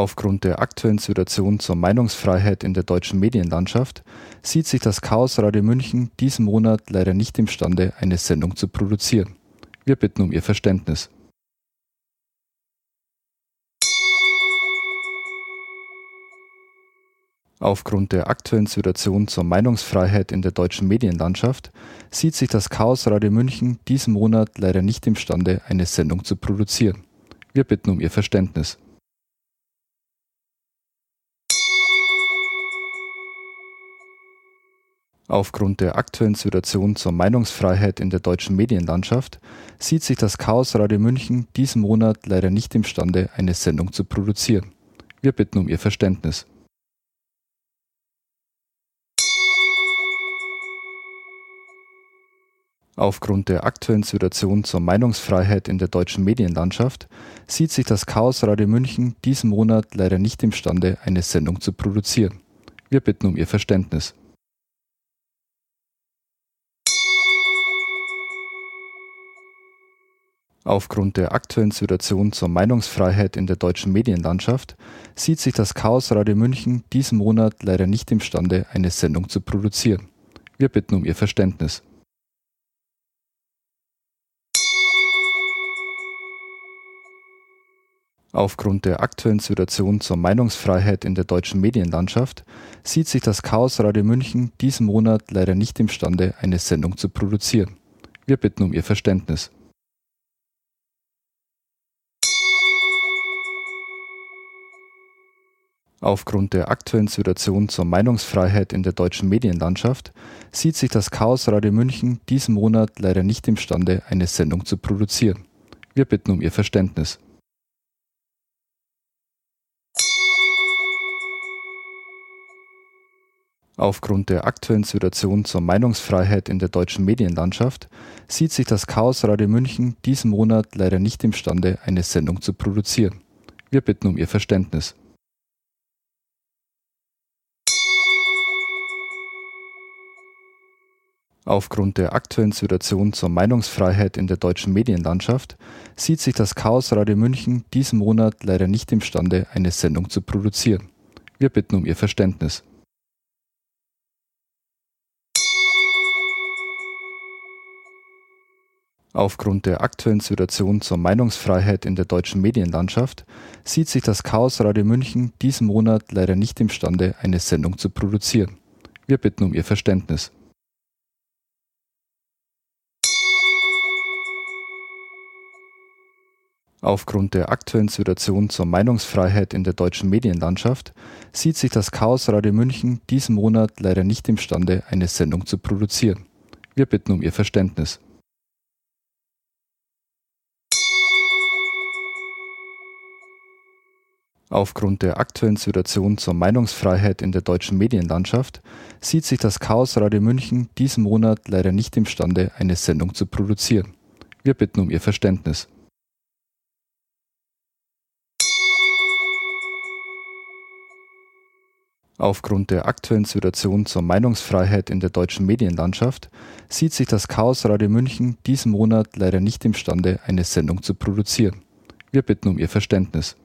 Aufgrund der aktuellen Situation zur Meinungsfreiheit in der deutschen Medienlandschaft sieht sich das Chaos Radio München diesen Monat leider nicht imstande, eine Sendung zu produzieren. Wir bitten um Ihr Verständnis. Aufgrund der aktuellen Situation zur Meinungsfreiheit in der deutschen Medienlandschaft sieht sich das Chaos Radio München diesen Monat leider nicht imstande, eine Sendung zu produzieren. Wir bitten um Ihr Verständnis. Aufgrund der aktuellen Situation zur Meinungsfreiheit in der deutschen Medienlandschaft sieht sich das Chaos Radio München diesen Monat leider nicht imstande, eine Sendung zu produzieren. Wir bitten um Ihr Verständnis. Aufgrund der aktuellen Situation zur Meinungsfreiheit in der deutschen Medienlandschaft sieht sich das Chaos Radio München diesen Monat leider nicht imstande, eine Sendung zu produzieren. Wir bitten um Ihr Verständnis. Aufgrund der aktuellen Situation zur Meinungsfreiheit in der deutschen Medienlandschaft sieht sich das Chaos Radio München diesen Monat leider nicht imstande, eine Sendung zu produzieren. Wir bitten um Ihr Verständnis. Aufgrund der aktuellen Situation zur Meinungsfreiheit in der deutschen Medienlandschaft sieht sich das Chaos Radio München diesen Monat leider nicht imstande, eine Sendung zu produzieren. Wir bitten um Ihr Verständnis. Aufgrund der aktuellen Situation zur Meinungsfreiheit in der deutschen Medienlandschaft sieht sich das Chaos Radio München diesen Monat leider nicht imstande, eine Sendung zu produzieren. Wir bitten um Ihr Verständnis. Aufgrund der aktuellen Situation zur Meinungsfreiheit in der deutschen Medienlandschaft sieht sich das Chaos Radio München diesen Monat leider nicht imstande, eine Sendung zu produzieren. Wir bitten um Ihr Verständnis. Aufgrund der aktuellen Situation zur Meinungsfreiheit in der deutschen Medienlandschaft sieht sich das Chaos Radio München diesen Monat leider nicht imstande, eine Sendung zu produzieren. Wir bitten um Ihr Verständnis. Aufgrund der aktuellen Situation zur Meinungsfreiheit in der deutschen Medienlandschaft sieht sich das Chaos Radio München diesen Monat leider nicht imstande, eine Sendung zu produzieren. Wir bitten um Ihr Verständnis. Aufgrund der aktuellen Situation zur Meinungsfreiheit in der deutschen Medienlandschaft sieht sich das Chaos Radio München diesen Monat leider nicht imstande, eine Sendung zu produzieren. Wir bitten um Ihr Verständnis. Aufgrund der aktuellen Situation zur Meinungsfreiheit in der deutschen Medienlandschaft sieht sich das Chaos Radio München diesen Monat leider nicht imstande, eine Sendung zu produzieren. Wir bitten um Ihr Verständnis. Aufgrund der aktuellen Situation zur Meinungsfreiheit in der deutschen Medienlandschaft sieht sich das Chaos Radio München diesen Monat leider nicht imstande, eine Sendung zu produzieren. Wir bitten um Ihr Verständnis.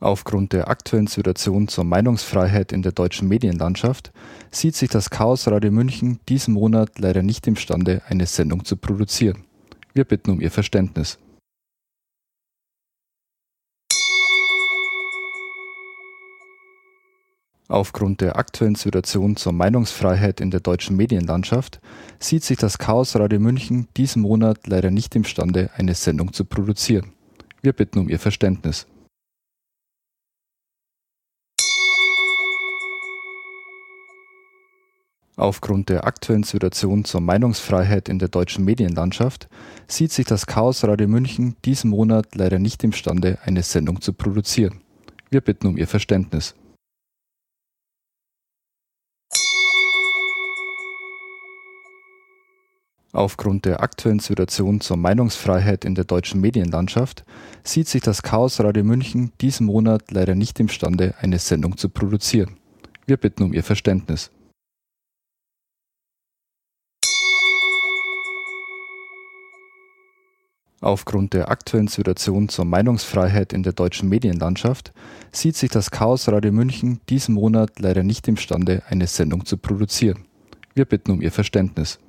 Aufgrund der aktuellen Situation zur Meinungsfreiheit in der deutschen Medienlandschaft sieht sich das Chaos Radio München diesen Monat leider nicht imstande, eine Sendung zu produzieren. Wir bitten um Ihr Verständnis. Aufgrund der aktuellen Situation zur Meinungsfreiheit in der deutschen Medienlandschaft sieht sich das Chaos Radio München diesen Monat leider nicht imstande, eine Sendung zu produzieren. Wir bitten um Ihr Verständnis. Aufgrund der aktuellen Situation zur Meinungsfreiheit in der deutschen Medienlandschaft sieht sich das Chaos Radio München diesen Monat leider nicht imstande, eine Sendung zu produzieren. Wir bitten um Ihr Verständnis. Aufgrund der aktuellen Situation zur Meinungsfreiheit in der deutschen Medienlandschaft sieht sich das Chaos Radio München diesen Monat leider nicht imstande, eine Sendung zu produzieren. Wir bitten um Ihr Verständnis. Aufgrund der aktuellen Situation zur Meinungsfreiheit in der deutschen Medienlandschaft sieht sich das Chaos Radio München diesen Monat leider nicht imstande, eine Sendung zu produzieren. Wir bitten um Ihr Verständnis.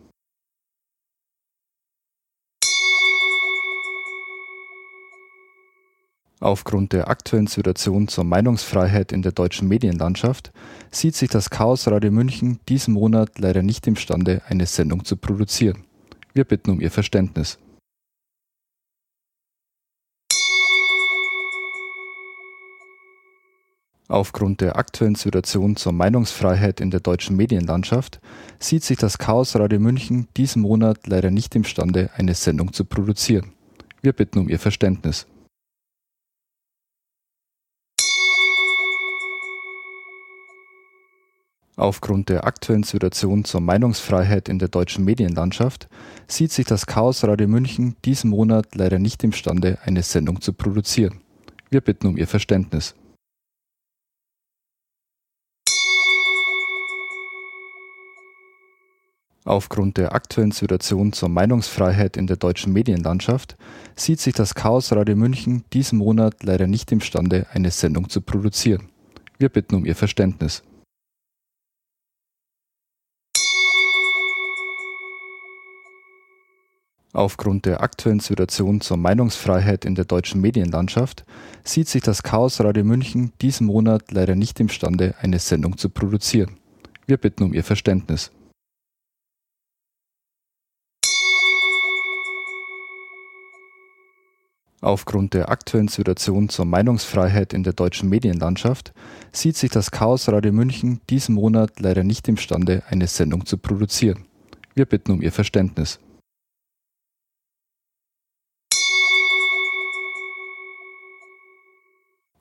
Aufgrund der aktuellen Situation zur Meinungsfreiheit in der deutschen Medienlandschaft sieht sich das Chaos Radio München diesen Monat leider nicht imstande, eine Sendung zu produzieren. Wir bitten um Ihr Verständnis. Aufgrund der aktuellen Situation zur Meinungsfreiheit in der deutschen Medienlandschaft sieht sich das Chaos Radio München diesen Monat leider nicht imstande, eine Sendung zu produzieren. Wir bitten um Ihr Verständnis. Aufgrund der aktuellen Situation zur Meinungsfreiheit in der deutschen Medienlandschaft sieht sich das Chaos Radio München diesen Monat leider nicht imstande, eine Sendung zu produzieren. Wir bitten um Ihr Verständnis. Aufgrund der aktuellen Situation zur Meinungsfreiheit in der deutschen Medienlandschaft sieht sich das Chaos Radio München diesen Monat leider nicht imstande, eine Sendung zu produzieren. Wir bitten um Ihr Verständnis. Aufgrund der aktuellen Situation zur Meinungsfreiheit in der deutschen Medienlandschaft sieht sich das Chaos Radio München diesen Monat leider nicht imstande, eine Sendung zu produzieren. Wir bitten um Ihr Verständnis. Aufgrund der aktuellen Situation zur Meinungsfreiheit in der deutschen Medienlandschaft sieht sich das Chaos Radio München diesen Monat leider nicht imstande, eine Sendung zu produzieren. Wir bitten um Ihr Verständnis.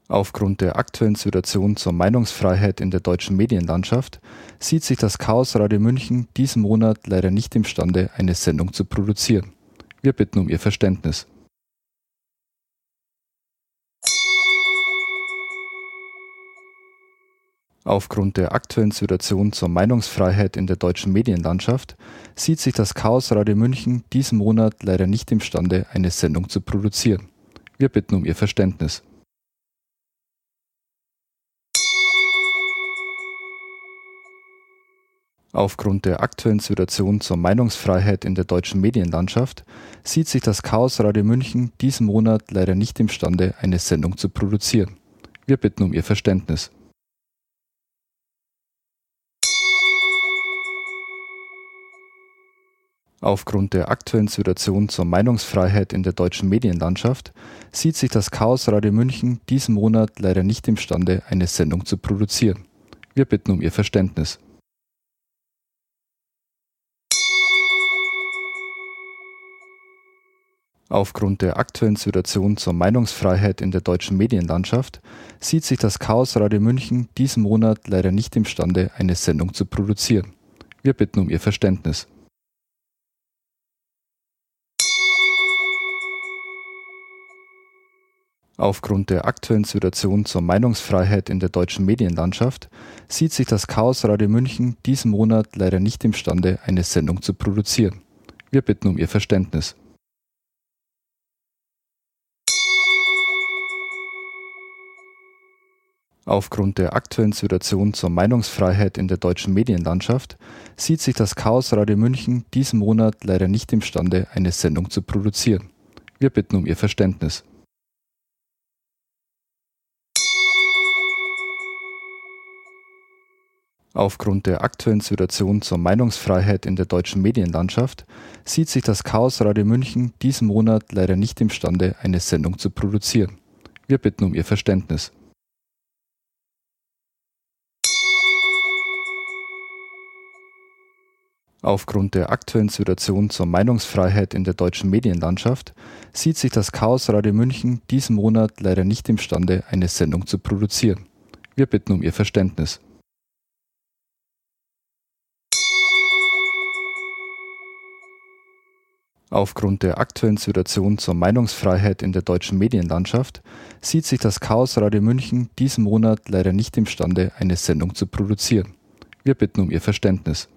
Aufgrund der aktuellen Situation zur Meinungsfreiheit in der deutschen Medienlandschaft sieht sich das Chaos Radio München diesen Monat leider nicht imstande, eine Sendung zu produzieren. Wir bitten um Ihr Verständnis. Aufgrund der aktuellen Situation zur Meinungsfreiheit in der deutschen Medienlandschaft sieht sich das Chaos Radio München diesen Monat leider nicht imstande, eine Sendung zu produzieren. Wir bitten um Ihr Verständnis. Aufgrund der aktuellen Situation zur Meinungsfreiheit in der deutschen Medienlandschaft sieht sich das Chaos Radio München diesen Monat leider nicht imstande, eine Sendung zu produzieren. Wir bitten um Ihr Verständnis. Aufgrund der aktuellen Situation zur Meinungsfreiheit in der deutschen Medienlandschaft sieht sich das Chaos Radio München diesen Monat leider nicht imstande, eine Sendung zu produzieren. Wir bitten um Ihr Verständnis. Aufgrund der aktuellen Situation zur Meinungsfreiheit in der deutschen Medienlandschaft sieht sich das Chaos Radio München diesen Monat leider nicht imstande, eine Sendung zu produzieren. Wir bitten um Ihr Verständnis. Aufgrund der aktuellen Situation zur Meinungsfreiheit in der deutschen Medienlandschaft sieht sich das Chaos Radio München diesen Monat leider nicht imstande, eine Sendung zu produzieren. Wir bitten um Ihr Verständnis. Aufgrund der aktuellen Situation zur Meinungsfreiheit in der deutschen Medienlandschaft sieht sich das Chaos Radio München diesen Monat leider nicht imstande, eine Sendung zu produzieren. Wir bitten um Ihr Verständnis. Aufgrund der aktuellen Situation zur Meinungsfreiheit in der deutschen Medienlandschaft sieht sich das Chaos Radio München diesen Monat leider nicht imstande, eine Sendung zu produzieren. Wir bitten um Ihr Verständnis. Aufgrund der aktuellen Situation zur Meinungsfreiheit in der deutschen Medienlandschaft sieht sich das Chaos Radio München diesen Monat leider nicht imstande, eine Sendung zu produzieren. Wir bitten um Ihr Verständnis. Aufgrund der aktuellen Situation zur Meinungsfreiheit in der deutschen Medienlandschaft sieht sich das Chaos Radio München diesen Monat leider nicht imstande, eine Sendung zu produzieren. Wir bitten um Ihr Verständnis.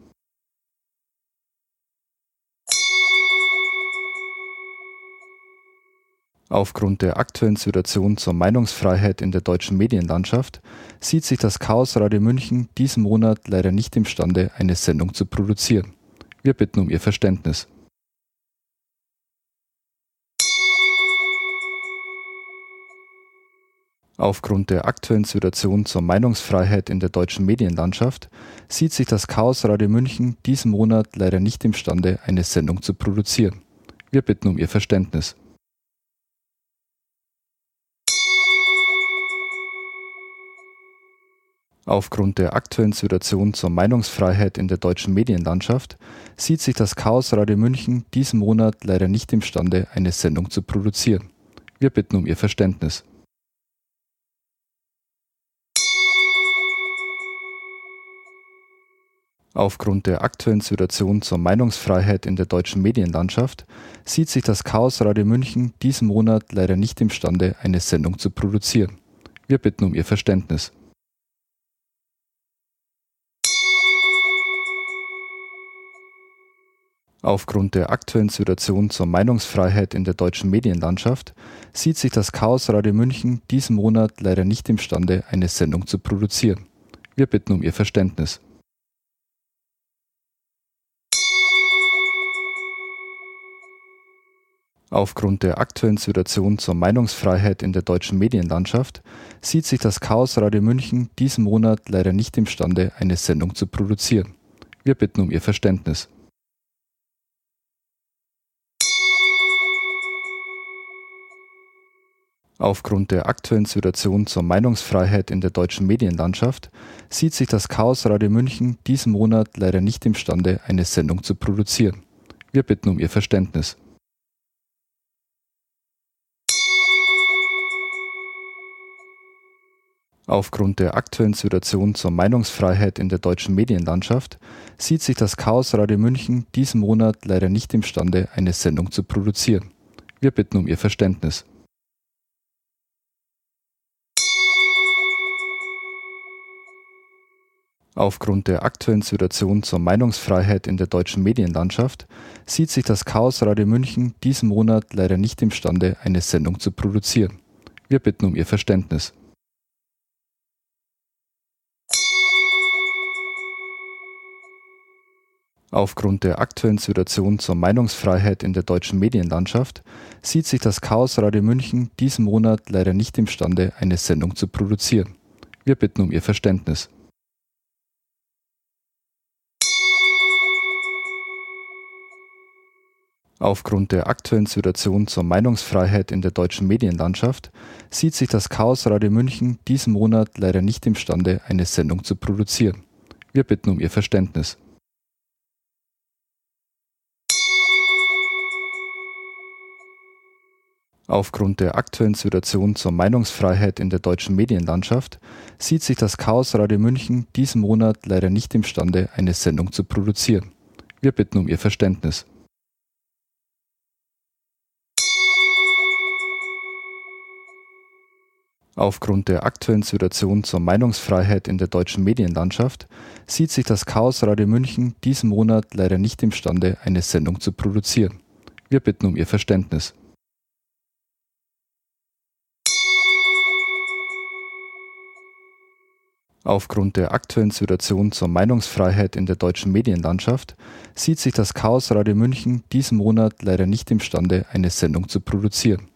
Aufgrund der aktuellen Situation zur Meinungsfreiheit in der deutschen Medienlandschaft sieht sich das Chaos Radio München diesen Monat leider nicht imstande, eine Sendung zu produzieren. Wir bitten um Ihr Verständnis. Aufgrund der aktuellen Situation zur Meinungsfreiheit in der deutschen Medienlandschaft sieht sich das Chaos Radio München diesen Monat leider nicht imstande, eine Sendung zu produzieren. Wir bitten um Ihr Verständnis. Aufgrund der aktuellen Situation zur Meinungsfreiheit in der deutschen Medienlandschaft sieht sich das Chaos Radio München diesen Monat leider nicht imstande, eine Sendung zu produzieren. Wir bitten um Ihr Verständnis. Aufgrund der aktuellen Situation zur Meinungsfreiheit in der deutschen Medienlandschaft sieht sich das Chaos Radio München diesen Monat leider nicht imstande, eine Sendung zu produzieren. Wir bitten um Ihr Verständnis. Aufgrund der aktuellen Situation zur Meinungsfreiheit in der deutschen Medienlandschaft sieht sich das Chaos Radio München diesen Monat leider nicht imstande, eine Sendung zu produzieren. Wir bitten um Ihr Verständnis. Aufgrund der aktuellen Situation zur Meinungsfreiheit in der deutschen Medienlandschaft sieht sich das Chaos Radio München diesen Monat leider nicht imstande, eine Sendung zu produzieren. Wir bitten um Ihr Verständnis. Aufgrund der aktuellen Situation zur Meinungsfreiheit in der deutschen Medienlandschaft sieht sich das Chaos Radio München diesen Monat leider nicht imstande, eine Sendung zu produzieren. Wir bitten um Ihr Verständnis. Aufgrund der aktuellen Situation zur Meinungsfreiheit in der deutschen Medienlandschaft sieht sich das Chaos Radio München diesen Monat leider nicht imstande, eine Sendung zu produzieren. Wir bitten um Ihr Verständnis. Aufgrund der aktuellen Situation zur Meinungsfreiheit in der deutschen Medienlandschaft sieht sich das Chaos Radio München diesen Monat leider nicht imstande, eine Sendung zu produzieren. Wir bitten um Ihr Verständnis. Aufgrund der aktuellen Situation zur Meinungsfreiheit in der deutschen Medienlandschaft sieht sich das Chaos Radio München diesen Monat leider nicht imstande, eine Sendung zu produzieren. Wir bitten um Ihr Verständnis. Aufgrund der aktuellen Situation zur Meinungsfreiheit in der deutschen Medienlandschaft sieht sich das Chaos Radio München diesen Monat leider nicht imstande, eine Sendung zu produzieren. Wir bitten um Ihr Verständnis. Aufgrund der aktuellen Situation zur Meinungsfreiheit in der deutschen Medienlandschaft sieht sich das Chaos Radio München diesen Monat leider nicht imstande, eine Sendung zu produzieren. Wir bitten um Ihr Verständnis. Aufgrund der aktuellen Situation zur Meinungsfreiheit in der deutschen Medienlandschaft sieht sich das Chaos Radio München diesen Monat leider nicht imstande, eine Sendung zu produzieren. Wir bitten um Ihr Verständnis. Aufgrund der aktuellen Situation zur Meinungsfreiheit in der deutschen Medienlandschaft sieht sich das Chaos Radio München diesen Monat leider nicht imstande, eine Sendung zu produzieren.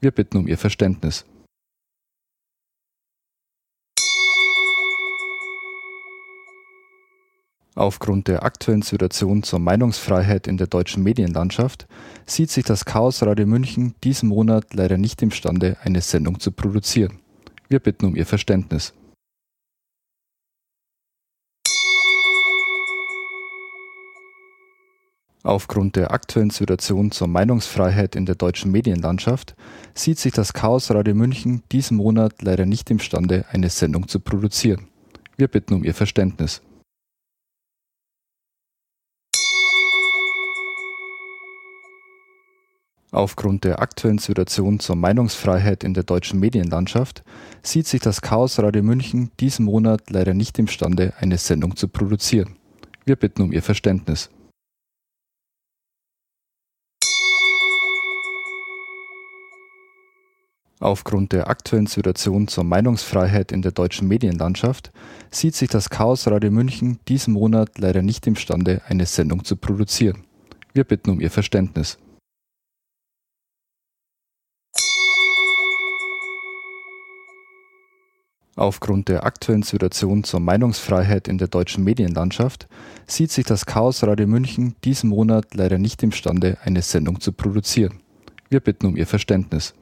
Wir bitten um Ihr Verständnis. Aufgrund der aktuellen Situation zur Meinungsfreiheit in der deutschen Medienlandschaft sieht sich das Chaos Radio München diesen Monat leider nicht imstande, eine Sendung zu produzieren. Wir bitten um Ihr Verständnis. Aufgrund der aktuellen Situation zur Meinungsfreiheit in der deutschen Medienlandschaft sieht sich das Chaos Radio München diesen Monat leider nicht imstande, eine Sendung zu produzieren. Wir bitten um Ihr Verständnis. Aufgrund der aktuellen Situation zur Meinungsfreiheit in der deutschen Medienlandschaft sieht sich das Chaos Radio München diesen Monat leider nicht imstande, eine Sendung zu produzieren. Wir bitten um Ihr Verständnis. Aufgrund der aktuellen Situation zur Meinungsfreiheit in der deutschen Medienlandschaft sieht sich das Chaos Radio München diesen Monat leider nicht imstande, eine Sendung zu produzieren. Wir bitten um Ihr Verständnis. Aufgrund der aktuellen Situation zur Meinungsfreiheit in der deutschen Medienlandschaft sieht sich das Chaos Radio München diesen Monat leider nicht imstande, eine Sendung zu produzieren. Wir bitten um Ihr Verständnis.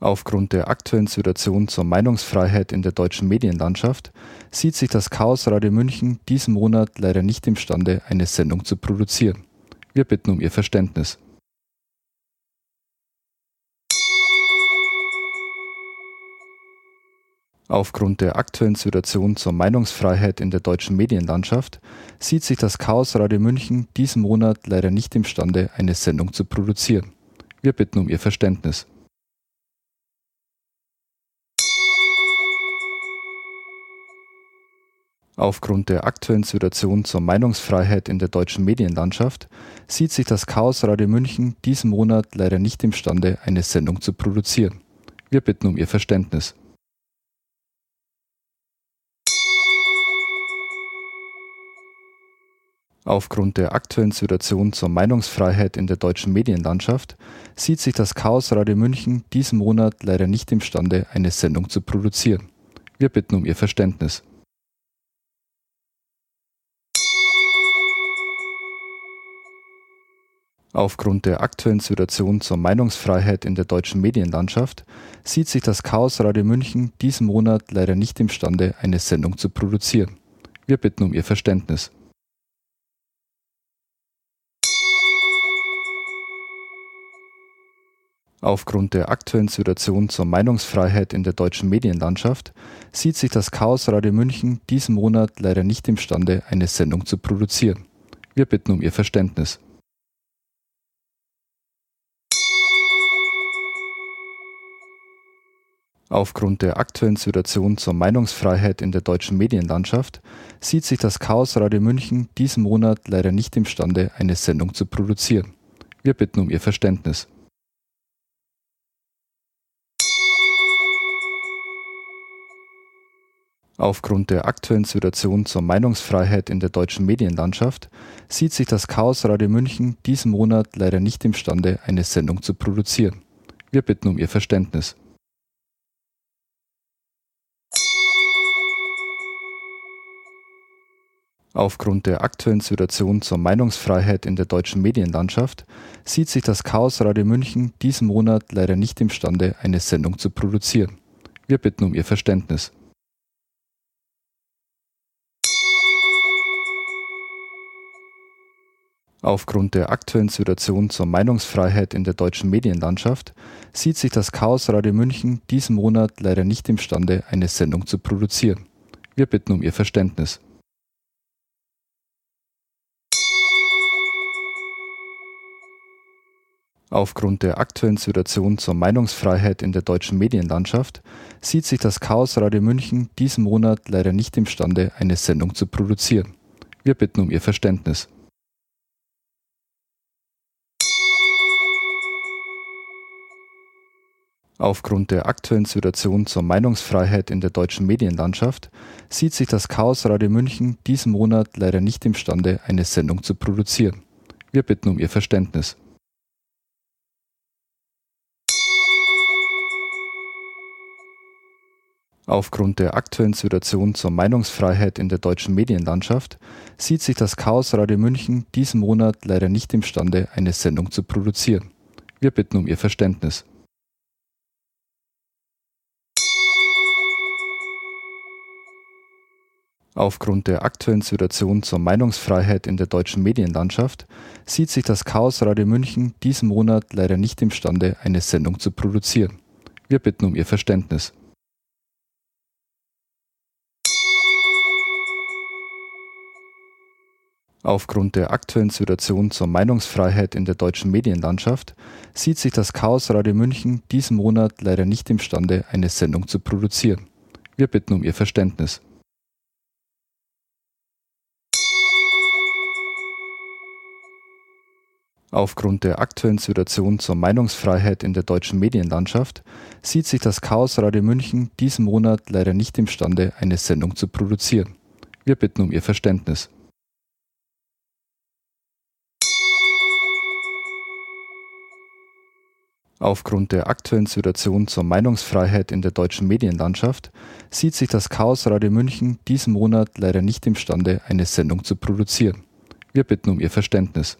Aufgrund der aktuellen Situation zur Meinungsfreiheit in der deutschen Medienlandschaft sieht sich das Chaos Radio München diesen Monat leider nicht imstande, eine Sendung zu produzieren. Wir bitten um Ihr Verständnis. Aufgrund der aktuellen Situation zur Meinungsfreiheit in der deutschen Medienlandschaft sieht sich das Chaos Radio München diesen Monat leider nicht imstande, eine Sendung zu produzieren. Wir bitten um Ihr Verständnis. Aufgrund der aktuellen Situation zur Meinungsfreiheit in der deutschen Medienlandschaft sieht sich das Chaos Radio München diesen Monat leider nicht imstande, eine Sendung zu produzieren. Wir bitten um Ihr Verständnis. Aufgrund der aktuellen Situation zur Meinungsfreiheit in der deutschen Medienlandschaft sieht sich das Chaos Radio München diesen Monat leider nicht imstande, eine Sendung zu produzieren. Wir bitten um Ihr Verständnis. Aufgrund der aktuellen Situation zur Meinungsfreiheit in der deutschen Medienlandschaft sieht sich das Chaos Radio München diesen Monat leider nicht imstande, eine Sendung zu produzieren. Wir bitten um Ihr Verständnis. Aufgrund der aktuellen Situation zur Meinungsfreiheit in der deutschen Medienlandschaft sieht sich das Chaos Radio München diesen Monat leider nicht imstande, eine Sendung zu produzieren. Wir bitten um Ihr Verständnis. Aufgrund der aktuellen Situation zur Meinungsfreiheit in der deutschen Medienlandschaft sieht sich das Chaos Radio München diesen Monat leider nicht imstande, eine Sendung zu produzieren. Wir bitten um Ihr Verständnis. Aufgrund der aktuellen Situation zur Meinungsfreiheit in der deutschen Medienlandschaft sieht sich das Chaos Radio München diesen Monat leider nicht imstande, eine Sendung zu produzieren. Wir bitten um Ihr Verständnis. Aufgrund der aktuellen Situation zur Meinungsfreiheit in der deutschen Medienlandschaft sieht sich das Chaos Radio München diesen Monat leider nicht imstande, eine Sendung zu produzieren. Wir bitten um Ihr Verständnis. Aufgrund der aktuellen Situation zur Meinungsfreiheit in der deutschen Medienlandschaft sieht sich das Chaos Radio München diesen Monat leider nicht imstande, eine Sendung zu produzieren. Wir bitten um Ihr Verständnis. Aufgrund der aktuellen Situation zur Meinungsfreiheit in der deutschen Medienlandschaft sieht sich das Chaos Radio München diesen Monat leider nicht imstande, eine Sendung zu produzieren. Wir bitten um Ihr Verständnis. Aufgrund der aktuellen Situation zur Meinungsfreiheit in der deutschen Medienlandschaft sieht sich das Chaos Radio München diesen Monat leider nicht imstande, eine Sendung zu produzieren. Wir bitten um Ihr Verständnis. Aufgrund der aktuellen Situation zur Meinungsfreiheit in der deutschen Medienlandschaft sieht sich das Chaos Radio München diesen Monat leider nicht imstande, eine Sendung zu produzieren. Wir bitten um Ihr Verständnis. Aufgrund der aktuellen Situation zur Meinungsfreiheit in der deutschen Medienlandschaft sieht sich das Chaos Radio München diesen Monat leider nicht imstande, eine Sendung zu produzieren. Wir bitten um Ihr Verständnis. Aufgrund der aktuellen Situation zur Meinungsfreiheit in der deutschen Medienlandschaft sieht sich das Chaos Radio München diesen Monat leider nicht imstande, eine Sendung zu produzieren. Wir bitten um Ihr Verständnis. Aufgrund der aktuellen Situation zur Meinungsfreiheit in der deutschen Medienlandschaft sieht sich das Chaos Radio München diesen Monat leider nicht imstande, eine Sendung zu produzieren. Wir bitten um Ihr Verständnis. Aufgrund der aktuellen Situation zur Meinungsfreiheit in der deutschen Medienlandschaft sieht sich das Chaos Radio München diesen Monat leider nicht imstande, eine Sendung zu produzieren. Wir bitten um Ihr Verständnis.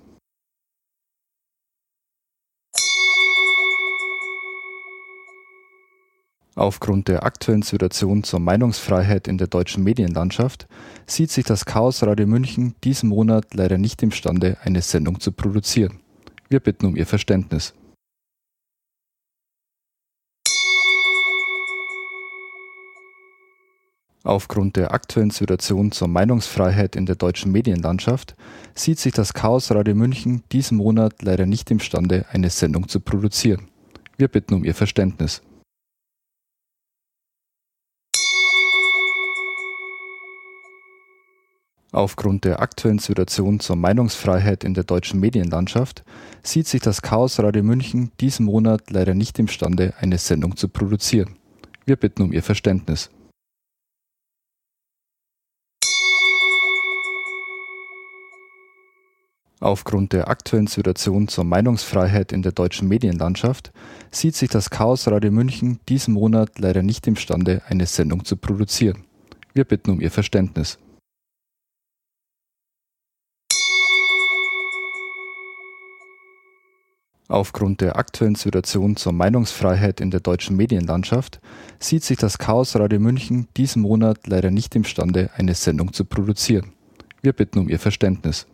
Aufgrund der aktuellen Situation zur Meinungsfreiheit in der deutschen Medienlandschaft sieht sich das Chaos Radio München diesen Monat leider nicht imstande, eine Sendung zu produzieren. Wir bitten um Ihr Verständnis. Aufgrund der aktuellen Situation zur Meinungsfreiheit in der deutschen Medienlandschaft sieht sich das Chaos Radio München diesen Monat leider nicht imstande, eine Sendung zu produzieren. Wir bitten um Ihr Verständnis. Aufgrund der aktuellen Situation zur Meinungsfreiheit in der deutschen Medienlandschaft sieht sich das Chaos Radio München diesen Monat leider nicht imstande, eine Sendung zu produzieren. Wir bitten um Ihr Verständnis. Aufgrund der aktuellen Situation zur Meinungsfreiheit in der deutschen Medienlandschaft sieht sich das Chaos Radio München diesen Monat leider nicht imstande, eine Sendung zu produzieren. Wir bitten um Ihr Verständnis. Aufgrund der aktuellen Situation zur Meinungsfreiheit in der deutschen Medienlandschaft sieht sich das Chaos Radio München diesen Monat leider nicht imstande, eine Sendung zu produzieren. Wir bitten um Ihr Verständnis.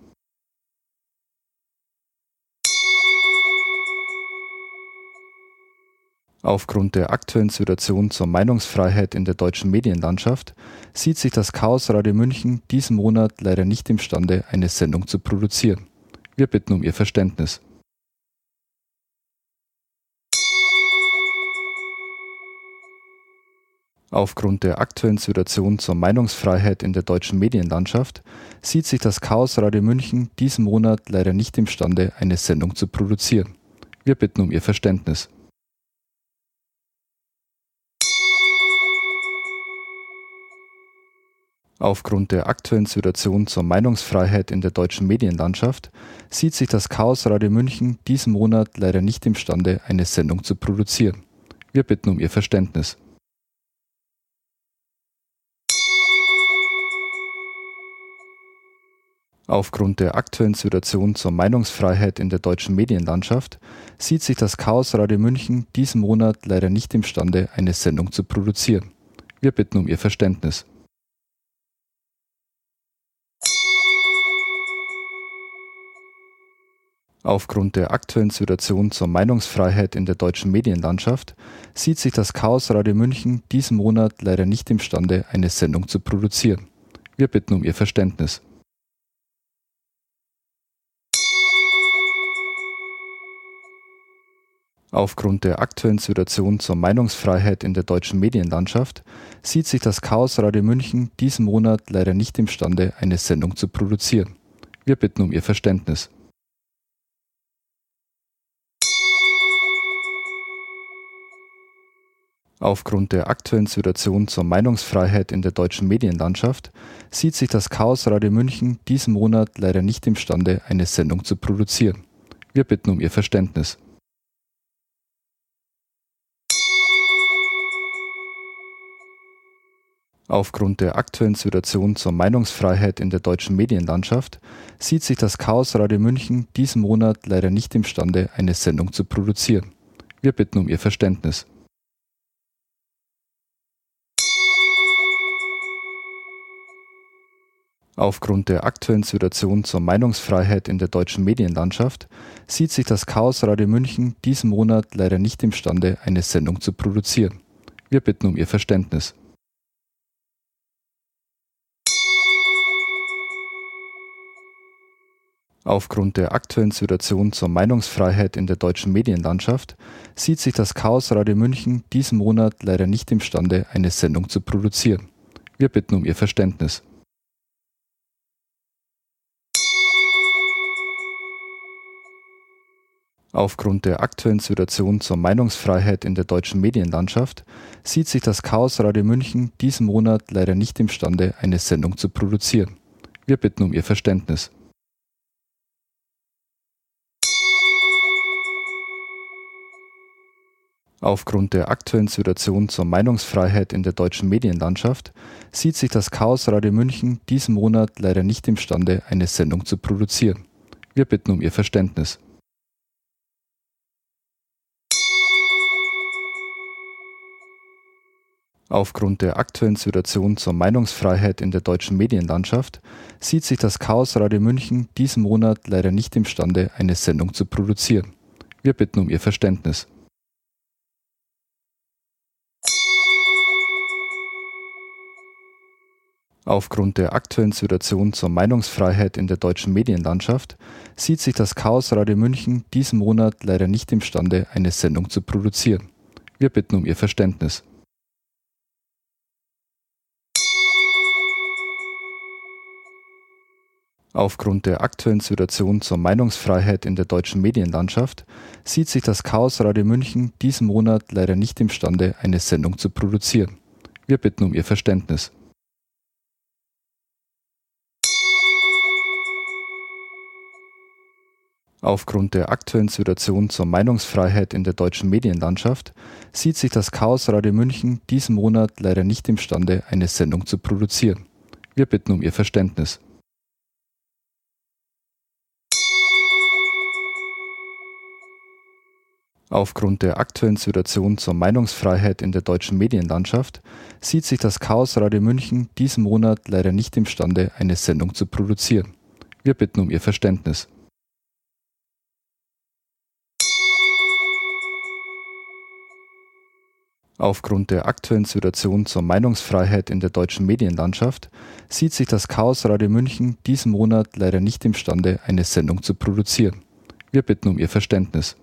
Aufgrund der aktuellen Situation zur Meinungsfreiheit in der deutschen Medienlandschaft sieht sich das Chaos Radio München diesen Monat leider nicht imstande, eine Sendung zu produzieren. Wir bitten um Ihr Verständnis. Aufgrund der aktuellen Situation zur Meinungsfreiheit in der deutschen Medienlandschaft sieht sich das Chaos Radio München diesen Monat leider nicht imstande, eine Sendung zu produzieren. Wir bitten um Ihr Verständnis. Aufgrund der aktuellen Situation zur Meinungsfreiheit in der deutschen Medienlandschaft sieht sich das Chaos Radio München diesen Monat leider nicht imstande, eine Sendung zu produzieren. Wir bitten um Ihr Verständnis. Aufgrund der aktuellen Situation zur Meinungsfreiheit in der deutschen Medienlandschaft sieht sich das Chaos Radio München diesen Monat leider nicht imstande, eine Sendung zu produzieren. Wir bitten um Ihr Verständnis. Aufgrund der aktuellen Situation zur Meinungsfreiheit in der deutschen Medienlandschaft sieht sich das Chaos Radio München diesen Monat leider nicht imstande, eine Sendung zu produzieren. Wir bitten um Ihr Verständnis. Aufgrund der aktuellen Situation zur Meinungsfreiheit in der deutschen Medienlandschaft sieht sich das Chaos Radio München diesen Monat leider nicht imstande, eine Sendung zu produzieren. Wir bitten um Ihr Verständnis. Aufgrund der aktuellen Situation zur Meinungsfreiheit in der deutschen Medienlandschaft sieht sich das Chaos Radio München diesen Monat leider nicht imstande, eine Sendung zu produzieren. Wir bitten um Ihr Verständnis. Aufgrund der aktuellen Situation zur Meinungsfreiheit in der deutschen Medienlandschaft sieht sich das Chaos Radio München diesen Monat leider nicht imstande, eine Sendung zu produzieren. Wir bitten um Ihr Verständnis. Aufgrund der aktuellen Situation zur Meinungsfreiheit in der deutschen Medienlandschaft sieht sich das Chaos Radio München diesen Monat leider nicht imstande, eine Sendung zu produzieren. Wir bitten um Ihr Verständnis. Aufgrund der aktuellen Situation zur Meinungsfreiheit in der deutschen Medienlandschaft sieht sich das Chaos Radio München diesen Monat leider nicht imstande, eine Sendung zu produzieren. Wir bitten um Ihr Verständnis. Aufgrund der aktuellen Situation zur Meinungsfreiheit in der deutschen Medienlandschaft sieht sich das Chaos Radio München diesen Monat leider nicht imstande, eine Sendung zu produzieren. Wir bitten um Ihr Verständnis. Aufgrund der aktuellen Situation zur Meinungsfreiheit in der deutschen Medienlandschaft sieht sich das Chaos Radio München diesen Monat leider nicht imstande, eine Sendung zu produzieren. Wir bitten um Ihr Verständnis. Aufgrund der aktuellen Situation zur Meinungsfreiheit in der deutschen Medienlandschaft sieht sich das Chaos Radio München diesen Monat leider nicht imstande, eine Sendung zu produzieren. Wir bitten um Ihr Verständnis. Aufgrund der aktuellen Situation zur Meinungsfreiheit in der deutschen Medienlandschaft sieht sich das Chaos Radio München diesen Monat leider nicht imstande, eine Sendung zu produzieren. Wir bitten um Ihr Verständnis. Aufgrund der aktuellen Situation zur Meinungsfreiheit in der deutschen Medienlandschaft sieht sich das Chaos Radio München diesen Monat leider nicht imstande, eine Sendung zu produzieren. Wir bitten um Ihr Verständnis. Aufgrund der aktuellen Situation zur Meinungsfreiheit in der deutschen Medienlandschaft sieht sich das Chaos Radio München diesen Monat leider nicht imstande, eine Sendung zu produzieren. Wir bitten um Ihr Verständnis. Aufgrund der aktuellen Situation zur Meinungsfreiheit in der deutschen Medienlandschaft sieht sich das Chaos Radio München diesen Monat leider nicht imstande, eine Sendung zu produzieren. Wir bitten um Ihr Verständnis. Aufgrund der aktuellen Situation zur Meinungsfreiheit in der deutschen Medienlandschaft sieht sich das Chaos Radio München diesen Monat leider nicht imstande, eine Sendung zu produzieren. Wir bitten um Ihr Verständnis.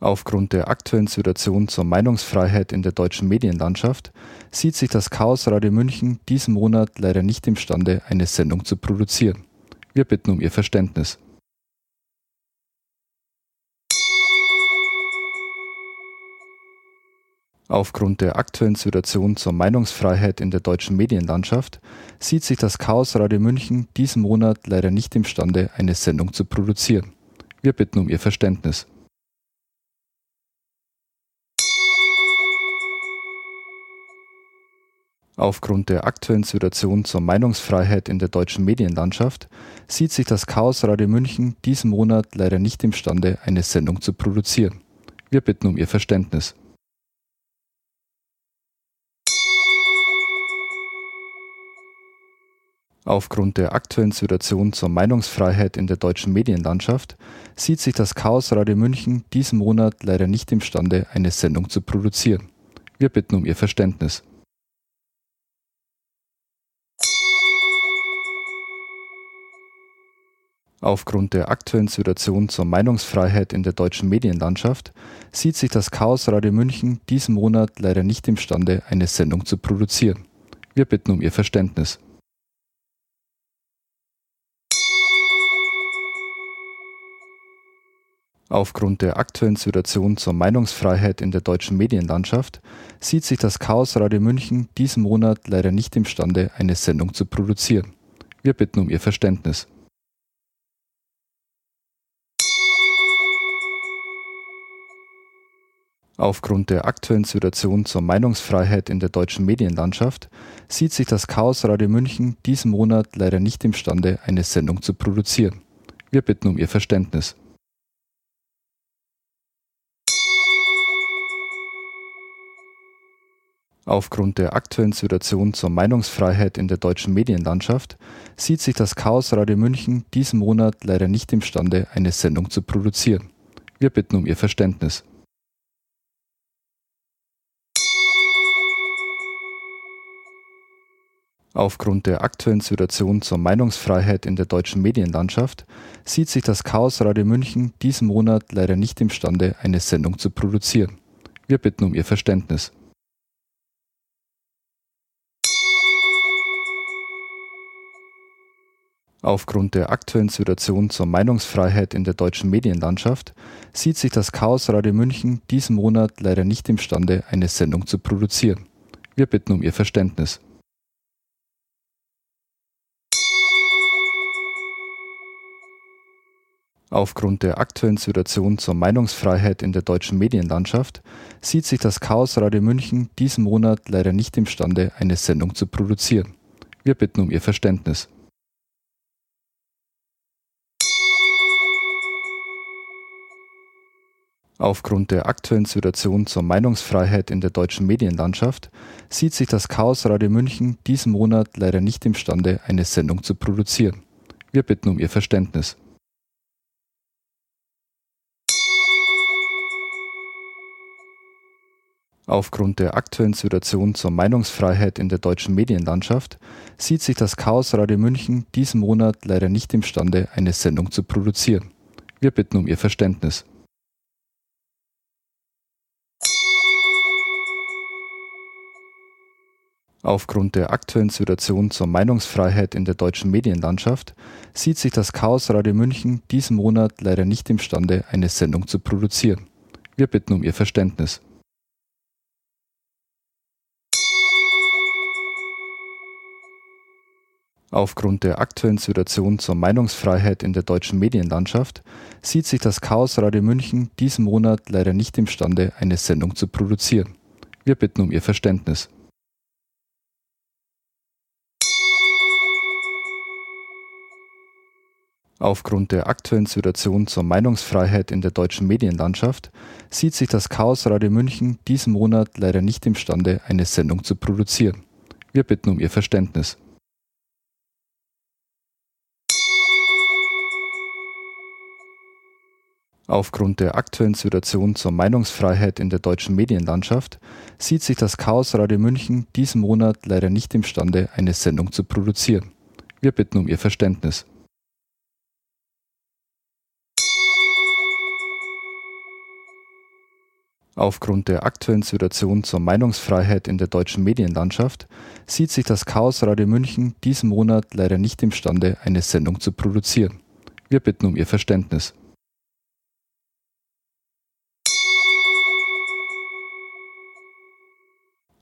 Aufgrund der aktuellen Situation zur Meinungsfreiheit in der deutschen Medienlandschaft sieht sich das Chaos Radio München diesen Monat leider nicht imstande, eine Sendung zu produzieren. Wir bitten um Ihr Verständnis. Aufgrund der aktuellen Situation zur Meinungsfreiheit in der deutschen Medienlandschaft sieht sich das Chaos Radio München diesen Monat leider nicht imstande, eine Sendung zu produzieren. Wir bitten um Ihr Verständnis. Aufgrund der aktuellen Situation zur Meinungsfreiheit in der deutschen Medienlandschaft sieht sich das Chaos Radio München diesen Monat leider nicht imstande, eine Sendung zu produzieren. Wir bitten um Ihr Verständnis. Aufgrund der aktuellen Situation zur Meinungsfreiheit in der deutschen Medienlandschaft sieht sich das Chaos Radio München diesen Monat leider nicht imstande, eine Sendung zu produzieren. Wir bitten um Ihr Verständnis. Aufgrund der aktuellen Situation zur Meinungsfreiheit in der deutschen Medienlandschaft sieht sich das Chaos Radio München diesen Monat leider nicht imstande, eine Sendung zu produzieren. Wir bitten um Ihr Verständnis. Aufgrund der aktuellen Situation zur Meinungsfreiheit in der deutschen Medienlandschaft sieht sich das Chaos Radio München diesen Monat leider nicht imstande, eine Sendung zu produzieren. Wir bitten um Ihr Verständnis. Aufgrund der aktuellen Situation zur Meinungsfreiheit in der deutschen Medienlandschaft sieht sich das Chaos Radio München diesen Monat leider nicht imstande, eine Sendung zu produzieren. Wir bitten um Ihr Verständnis. Aufgrund der aktuellen Situation zur Meinungsfreiheit in der deutschen Medienlandschaft sieht sich das Chaos Radio München diesen Monat leider nicht imstande, eine Sendung zu produzieren. Wir bitten um Ihr Verständnis. Aufgrund der aktuellen Situation zur Meinungsfreiheit in der deutschen Medienlandschaft sieht sich das Chaos Radio München diesen Monat leider nicht imstande, eine Sendung zu produzieren. Wir bitten um Ihr Verständnis. Aufgrund der aktuellen Situation zur Meinungsfreiheit in der deutschen Medienlandschaft sieht sich das Chaos Radio München diesen Monat leider nicht imstande, eine Sendung zu produzieren. Wir bitten um Ihr Verständnis. Aufgrund der aktuellen Situation zur Meinungsfreiheit in der deutschen Medienlandschaft sieht sich das Chaos Radio München diesen Monat leider nicht imstande, eine Sendung zu produzieren. Wir bitten um Ihr Verständnis. Aufgrund der aktuellen Situation zur Meinungsfreiheit in der deutschen Medienlandschaft sieht sich das Chaos Radio München diesen Monat leider nicht imstande, eine Sendung zu produzieren. Wir bitten um Ihr Verständnis. Aufgrund der aktuellen Situation zur Meinungsfreiheit in der deutschen Medienlandschaft sieht sich das Chaos Radio München diesen Monat leider nicht imstande, eine Sendung zu produzieren. Wir bitten um Ihr Verständnis. Aufgrund der aktuellen Situation zur Meinungsfreiheit in der deutschen Medienlandschaft sieht sich das Chaos Radio München diesen Monat leider nicht imstande, eine Sendung zu produzieren. Wir bitten um Ihr Verständnis. Aufgrund der aktuellen Situation zur Meinungsfreiheit in der deutschen Medienlandschaft sieht sich das Chaos Radio München diesen Monat leider nicht imstande, eine Sendung zu produzieren. Wir bitten um Ihr Verständnis. Aufgrund der aktuellen Situation zur Meinungsfreiheit in der deutschen Medienlandschaft sieht sich das Chaos Radio München diesen Monat leider nicht imstande, eine Sendung zu produzieren. Wir bitten um Ihr Verständnis. Aufgrund der aktuellen Situation zur Meinungsfreiheit in der deutschen Medienlandschaft sieht sich das Chaos Radio München diesen Monat leider nicht imstande, eine Sendung zu produzieren. Wir bitten um Ihr Verständnis. Aufgrund der aktuellen Situation zur Meinungsfreiheit in der deutschen Medienlandschaft sieht sich das Chaos Radio München diesen Monat leider nicht imstande, eine Sendung zu produzieren. Wir bitten um Ihr Verständnis.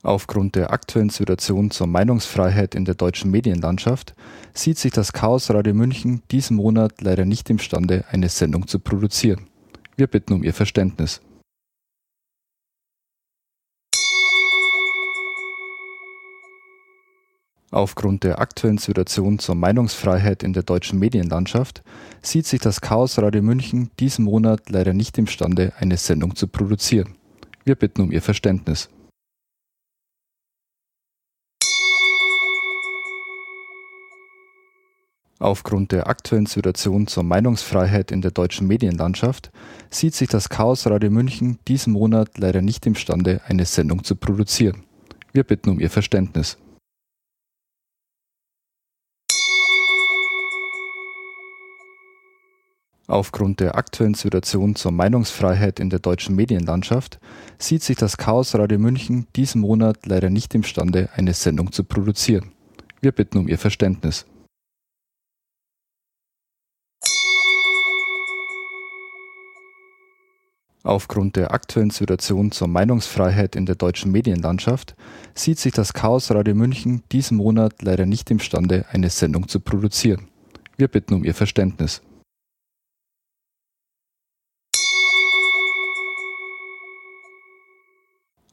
Aufgrund der aktuellen Situation zur Meinungsfreiheit in der deutschen Medienlandschaft sieht sich das Chaos Radio München diesen Monat leider nicht imstande, eine Sendung zu produzieren. Wir bitten um Ihr Verständnis. Aufgrund der aktuellen Situation zur Meinungsfreiheit in der deutschen Medienlandschaft sieht sich das Chaos Radio München diesen Monat leider nicht imstande, eine Sendung zu produzieren. Wir bitten um Ihr Verständnis. Aufgrund der aktuellen Situation zur Meinungsfreiheit in der deutschen Medienlandschaft sieht sich das Chaos Radio München diesen Monat leider nicht imstande, eine Sendung zu produzieren. Wir bitten um Ihr Verständnis. Aufgrund der aktuellen Situation zur Meinungsfreiheit in der deutschen Medienlandschaft sieht sich das Chaos Radio München diesen Monat leider nicht imstande, eine Sendung zu produzieren. Wir bitten um Ihr Verständnis. Aufgrund der aktuellen Situation zur Meinungsfreiheit in der deutschen Medienlandschaft sieht sich das Chaos Radio München diesen Monat leider nicht imstande, eine Sendung zu produzieren. Wir bitten um Ihr Verständnis.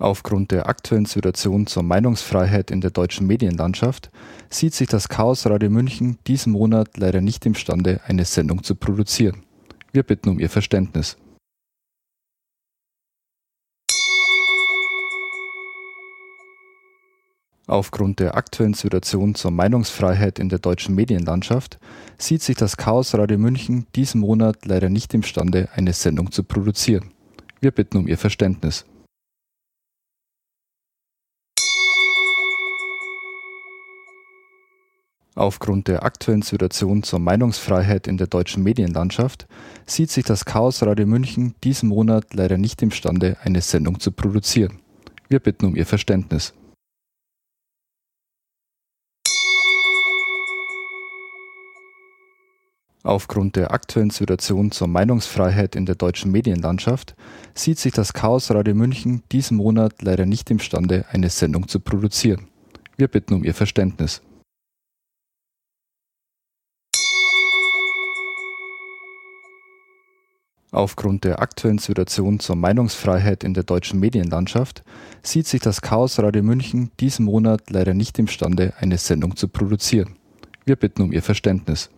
Aufgrund der aktuellen Situation zur Meinungsfreiheit in der deutschen Medienlandschaft sieht sich das Chaos Radio München diesen Monat leider nicht imstande, eine Sendung zu produzieren. Wir bitten um Ihr Verständnis. Aufgrund der aktuellen Situation zur Meinungsfreiheit in der deutschen Medienlandschaft sieht sich das Chaos Radio München diesen Monat leider nicht imstande, eine Sendung zu produzieren. Wir bitten um Ihr Verständnis. Aufgrund der aktuellen Situation zur Meinungsfreiheit in der deutschen Medienlandschaft sieht sich das Chaos Radio München diesen Monat leider nicht imstande, eine Sendung zu produzieren. Wir bitten um Ihr Verständnis. Aufgrund der aktuellen Situation zur Meinungsfreiheit in der deutschen Medienlandschaft sieht sich das Chaos Radio München diesen Monat leider nicht imstande, eine Sendung zu produzieren. Wir bitten um Ihr Verständnis. Aufgrund der aktuellen Situation zur Meinungsfreiheit in der deutschen Medienlandschaft sieht sich das Chaos Radio München diesen Monat leider nicht imstande, eine Sendung zu produzieren. Wir bitten um Ihr Verständnis.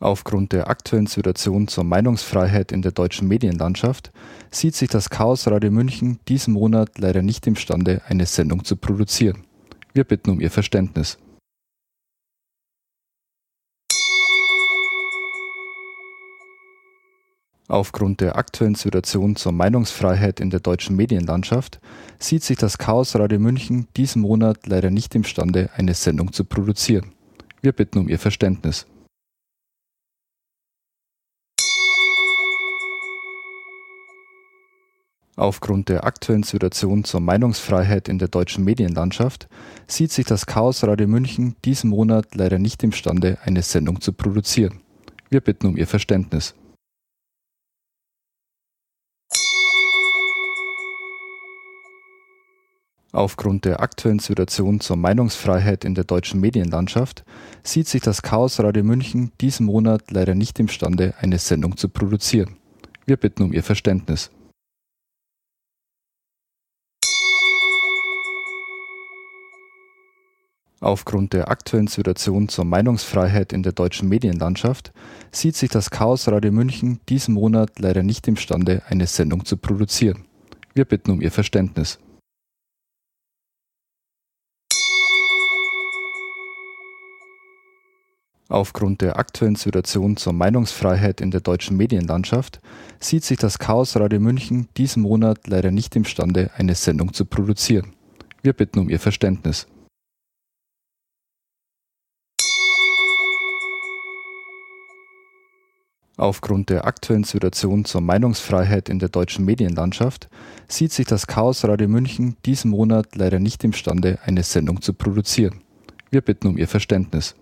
Aufgrund der aktuellen Situation zur Meinungsfreiheit in der deutschen Medienlandschaft sieht sich das Chaos Radio München diesen Monat leider nicht imstande, eine Sendung zu produzieren. Wir bitten um Ihr Verständnis. Aufgrund der aktuellen Situation zur Meinungsfreiheit in der deutschen Medienlandschaft sieht sich das Chaos Radio München diesen Monat leider nicht imstande, eine Sendung zu produzieren. Wir bitten um Ihr Verständnis. Aufgrund der aktuellen Situation zur Meinungsfreiheit in der deutschen Medienlandschaft sieht sich das Chaos Radio München diesen Monat leider nicht imstande, eine Sendung zu produzieren. Wir bitten um Ihr Verständnis. Aufgrund der aktuellen Situation zur Meinungsfreiheit in der deutschen Medienlandschaft sieht sich das Chaos Radio München diesen Monat leider nicht imstande, eine Sendung zu produzieren. Wir bitten um Ihr Verständnis. Aufgrund der aktuellen Situation zur Meinungsfreiheit in der deutschen Medienlandschaft sieht sich das Chaos Radio München diesen Monat leider nicht imstande, eine Sendung zu produzieren. Wir bitten um Ihr Verständnis. Aufgrund der aktuellen Situation zur Meinungsfreiheit in der deutschen Medienlandschaft sieht sich das Chaos Radio München diesen Monat leider nicht imstande, eine Sendung zu produzieren. Wir bitten um Ihr Verständnis. Aufgrund der aktuellen Situation zur Meinungsfreiheit in der deutschen Medienlandschaft sieht sich das Chaos Radio München diesen Monat leider nicht imstande, eine Sendung zu produzieren. Wir bitten um Ihr Verständnis.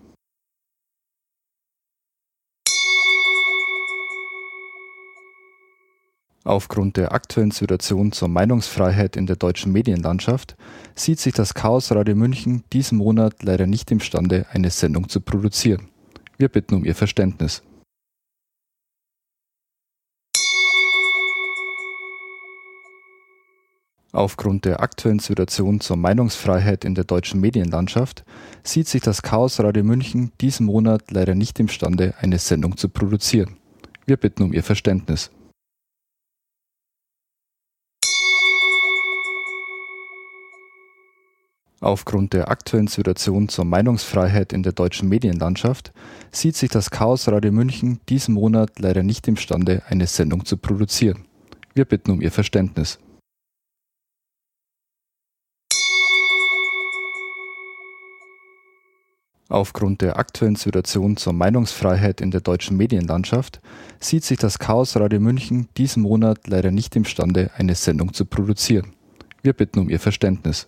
Aufgrund der aktuellen Situation zur Meinungsfreiheit in der deutschen Medienlandschaft sieht sich das Chaos Radio München diesen Monat leider nicht imstande, eine Sendung zu produzieren. Wir bitten um Ihr Verständnis. Aufgrund der aktuellen Situation zur Meinungsfreiheit in der deutschen Medienlandschaft sieht sich das Chaos Radio München diesen Monat leider nicht imstande, eine Sendung zu produzieren. Wir bitten um Ihr Verständnis. Aufgrund der aktuellen Situation zur Meinungsfreiheit in der deutschen Medienlandschaft sieht sich das Chaos Radio München diesen Monat leider nicht imstande, eine Sendung zu produzieren. Wir bitten um Ihr Verständnis. Aufgrund der aktuellen Situation zur Meinungsfreiheit in der deutschen Medienlandschaft sieht sich das Chaos Radio München diesen Monat leider nicht imstande, eine Sendung zu produzieren. Wir bitten um Ihr Verständnis.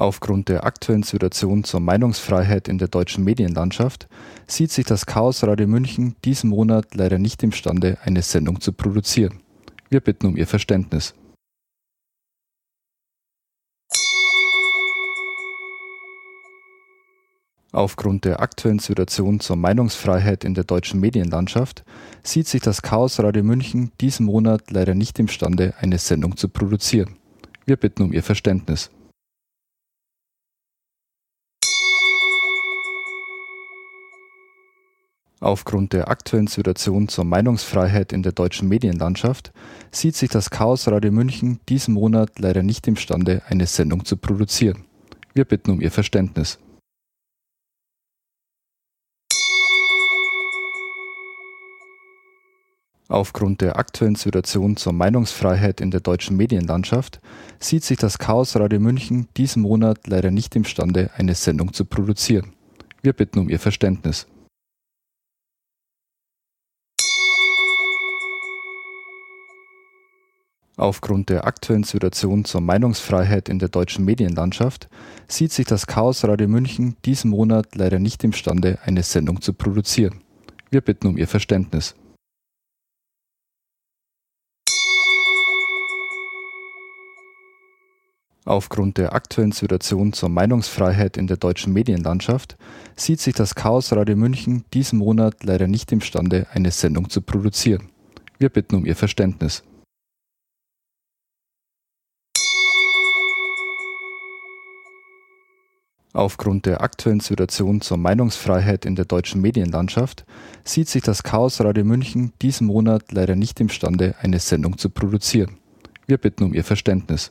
Aufgrund der aktuellen Situation zur Meinungsfreiheit in der deutschen Medienlandschaft sieht sich das Chaos Radio München diesen Monat leider nicht imstande, eine Sendung zu produzieren. Wir bitten um Ihr Verständnis. Aufgrund der aktuellen Situation zur Meinungsfreiheit in der deutschen Medienlandschaft sieht sich das Chaos Radio München diesen Monat leider nicht imstande, eine Sendung zu produzieren. Wir bitten um Ihr Verständnis. Aufgrund der aktuellen Situation zur Meinungsfreiheit in der deutschen Medienlandschaft sieht sich das Chaos Radio München diesen Monat leider nicht imstande, eine Sendung zu produzieren. Wir bitten um Ihr Verständnis. Aufgrund der aktuellen Situation zur Meinungsfreiheit in der deutschen Medienlandschaft sieht sich das Chaos Radio München diesen Monat leider nicht imstande, eine Sendung zu produzieren. Wir bitten um Ihr Verständnis. Aufgrund der aktuellen Situation zur Meinungsfreiheit in der deutschen Medienlandschaft sieht sich das Chaos Radio München diesen Monat leider nicht imstande, eine Sendung zu produzieren. Wir bitten um Ihr Verständnis. Aufgrund der aktuellen Situation zur Meinungsfreiheit in der deutschen Medienlandschaft sieht sich das Chaos Radio München diesen Monat leider nicht imstande, eine Sendung zu produzieren. Wir bitten um Ihr Verständnis. Aufgrund der aktuellen Situation zur Meinungsfreiheit in der deutschen Medienlandschaft sieht sich das Chaos Radio München diesen Monat leider nicht imstande, eine Sendung zu produzieren. Wir bitten um Ihr Verständnis.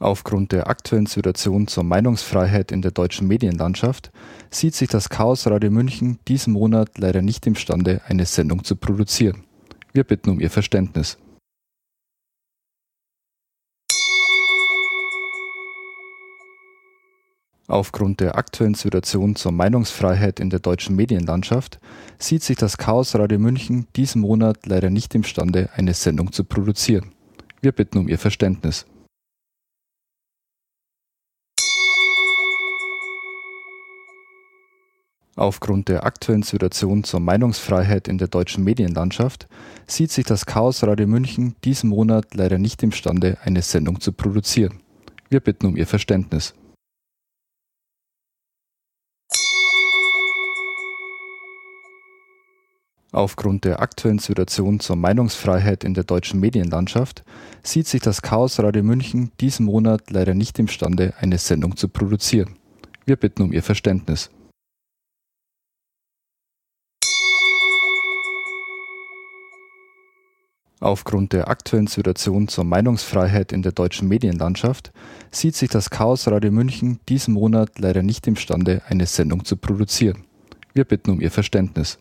Aufgrund der aktuellen Situation zur Meinungsfreiheit in der deutschen Medienlandschaft sieht sich das Chaos Radio München diesen Monat leider nicht imstande, eine Sendung zu produzieren. Wir bitten um Ihr Verständnis. Aufgrund der aktuellen Situation zur Meinungsfreiheit in der deutschen Medienlandschaft sieht sich das Chaos Radio München diesen Monat leider nicht imstande, eine Sendung zu produzieren. Wir bitten um Ihr Verständnis. Aufgrund der aktuellen Situation zur Meinungsfreiheit in der deutschen Medienlandschaft sieht sich das Chaos Radio München diesen Monat leider nicht imstande, eine Sendung zu produzieren. Wir bitten um Ihr Verständnis. Aufgrund der aktuellen Situation zur Meinungsfreiheit in der deutschen Medienlandschaft sieht sich das Chaos Radio München diesen Monat leider nicht imstande, eine Sendung zu produzieren. Wir bitten um Ihr Verständnis. Aufgrund der aktuellen Situation zur Meinungsfreiheit in der deutschen Medienlandschaft sieht sich das Chaos Radio München diesen Monat leider nicht imstande, eine Sendung zu produzieren. Wir bitten um Ihr Verständnis.